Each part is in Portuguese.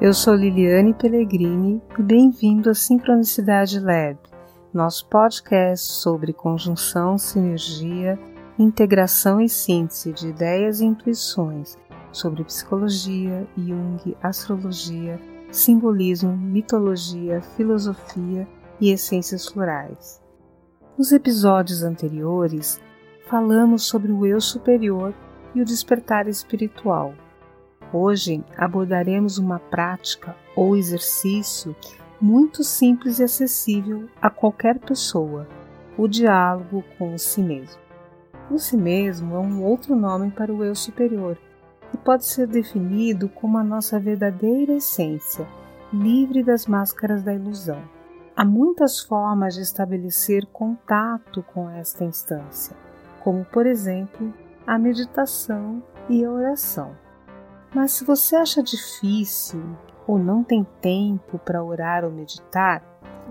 Eu sou Liliane Pellegrini e bem-vindo à Sincronicidade Lab, nosso podcast sobre conjunção, sinergia, integração e síntese de ideias e intuições sobre psicologia, Jung, astrologia, simbolismo, mitologia, filosofia e essências florais. Nos episódios anteriores, falamos sobre o eu superior e o despertar espiritual. Hoje abordaremos uma prática ou exercício muito simples e acessível a qualquer pessoa: o diálogo com si mesmo. O si mesmo é um outro nome para o eu superior e pode ser definido como a nossa verdadeira essência, livre das máscaras da ilusão. Há muitas formas de estabelecer contato com esta instância, como, por exemplo, a meditação e a oração. Mas se você acha difícil ou não tem tempo para orar ou meditar,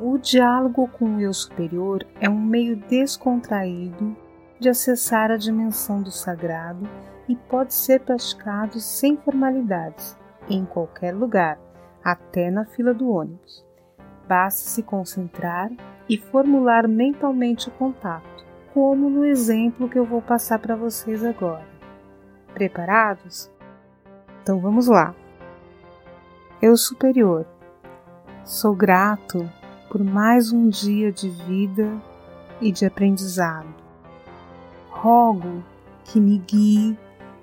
o diálogo com o eu superior é um meio descontraído de acessar a dimensão do sagrado e pode ser praticado sem formalidades, em qualquer lugar, até na fila do ônibus. Basta se concentrar e formular mentalmente o contato, como no exemplo que eu vou passar para vocês agora. Preparados? Então vamos lá. Eu superior, sou grato por mais um dia de vida e de aprendizado. Rogo que me guie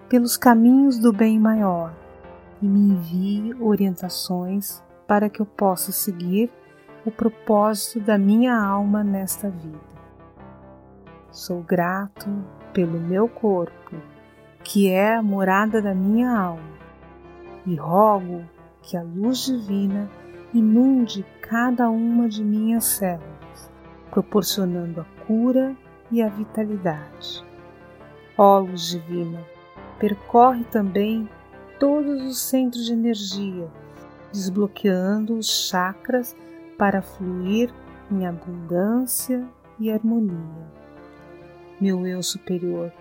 pelos caminhos do bem maior e me envie orientações para que eu possa seguir o propósito da minha alma nesta vida. Sou grato pelo meu corpo, que é a morada da minha alma e rogo que a luz divina inunde cada uma de minhas células, proporcionando a cura e a vitalidade. Ó luz divina, percorre também todos os centros de energia, desbloqueando os chakras para fluir em abundância e harmonia. Meu eu superior,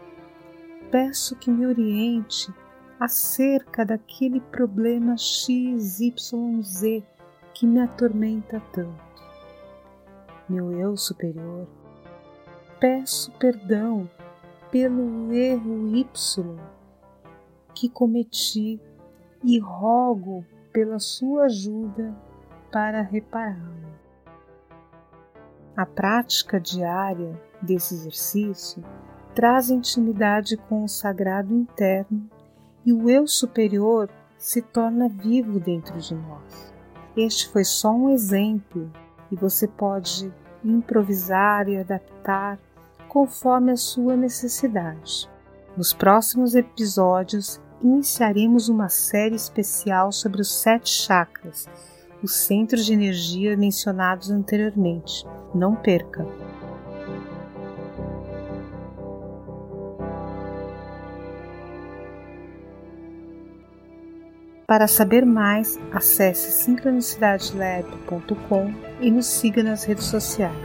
peço que me oriente acerca daquele problema XYZ que me atormenta tanto. Meu eu superior, peço perdão pelo erro Y que cometi e rogo pela sua ajuda para repará-lo. A prática diária desse exercício traz intimidade com o sagrado interno e o eu superior se torna vivo dentro de nós. Este foi só um exemplo e você pode improvisar e adaptar conforme a sua necessidade. Nos próximos episódios, iniciaremos uma série especial sobre os sete chakras, os centros de energia mencionados anteriormente. Não perca! Para saber mais, acesse sincronicidadelab.com e nos siga nas redes sociais.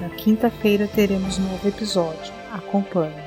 Na quinta-feira teremos um novo episódio. Acompanhe.